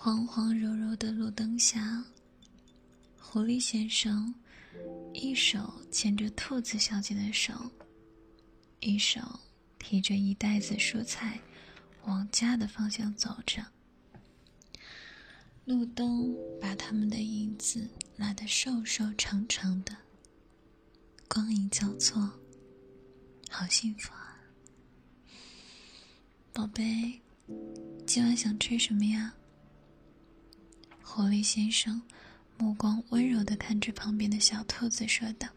黄黄柔柔的路灯下，狐狸先生一手牵着兔子小姐的手，一手提着一袋子蔬菜，往家的方向走着。路灯把他们的影子拉得瘦瘦长长的，光影交错，好幸福啊！宝贝，今晚想吃什么呀？狐狸先生目光温柔的看着旁边的小兔子，说道：“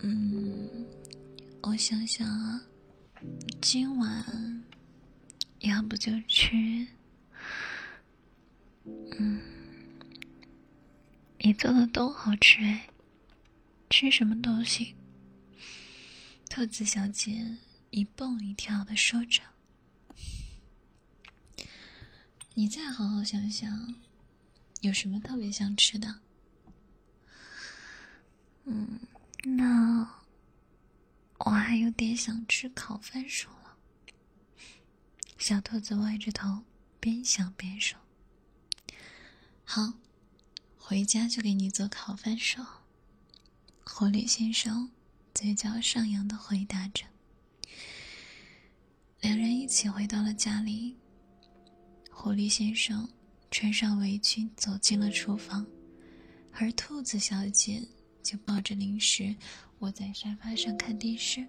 嗯，我想想啊，今晚要不就吃……嗯，你做的都好吃哎，吃什么都行。”兔子小姐一蹦一跳的说着。你再好好想想，有什么特别想吃的？嗯，那我还有点想吃烤番薯了。小兔子歪着头，边想边说：“好，回家就给你做烤番薯。”狐狸先生嘴角上扬的回答着。两人一起回到了家里。狐狸先生穿上围裙走进了厨房，而兔子小姐就抱着零食窝在沙发上看电视。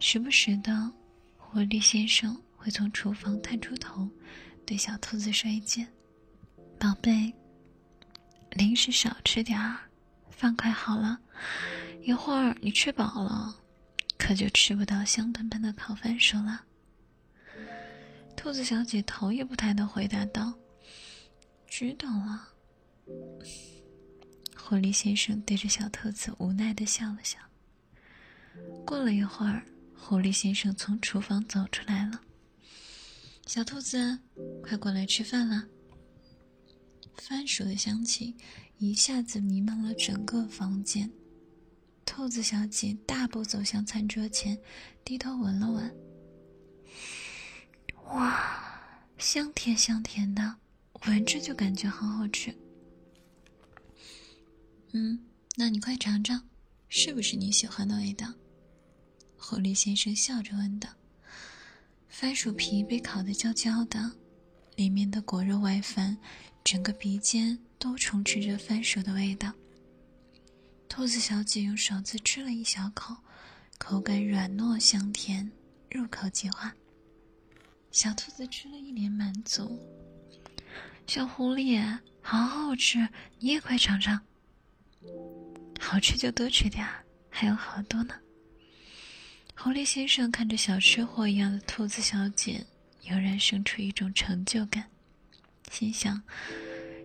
时不时的，狐狸先生会从厨房探出头，对小兔子说一句：“宝贝，零食少吃点儿，饭快好了，一会儿你吃饱了，可就吃不到香喷喷的烤番薯了。”兔子小姐头也不抬的回答道：“知道了。”狐狸先生对着小兔子无奈的笑了笑。过了一会儿，狐狸先生从厨房走出来了。“小兔子，快过来吃饭啦！”番薯的香气一下子弥漫了整个房间。兔子小姐大步走向餐桌前，低头闻了闻。香甜香甜的，闻着就感觉好好吃。嗯，那你快尝尝，是不是你喜欢的味道？狐狸先生笑着问道。番薯皮被烤得焦焦的，里面的果肉外翻，整个鼻尖都充斥着番薯的味道。兔子小姐用勺子吃了一小口，口感软糯香甜，入口即化。小兔子吃了一脸满足。小狐狸，好好吃，你也快尝尝。好吃就多吃点，还有好多呢。狐狸先生看着小吃货一样的兔子小姐，油然生出一种成就感，心想：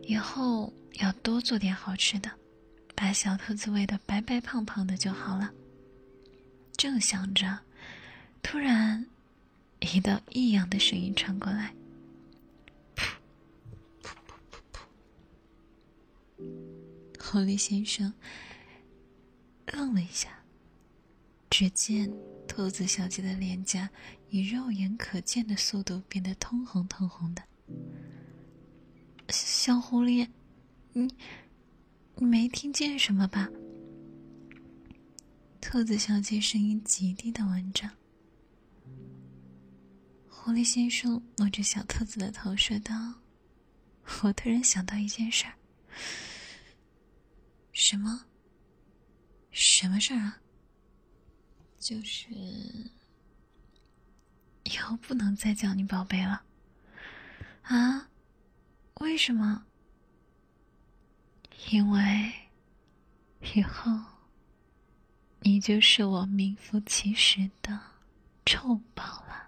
以后要多做点好吃的，把小兔子喂得白白胖胖的就好了。正想着，突然。一道异样的声音传过来，狐狸先生愣了一下，只见兔子小姐的脸颊以肉眼可见的速度变得通红通红的。小狐狸，你你没听见什么吧？兔子小姐声音极低的问着。狐狸先生摸着小兔子的头说道：“我突然想到一件事儿。什么？什么事儿啊？就是以后不能再叫你宝贝了。啊？为什么？因为以后你就是我名副其实的臭宝了。”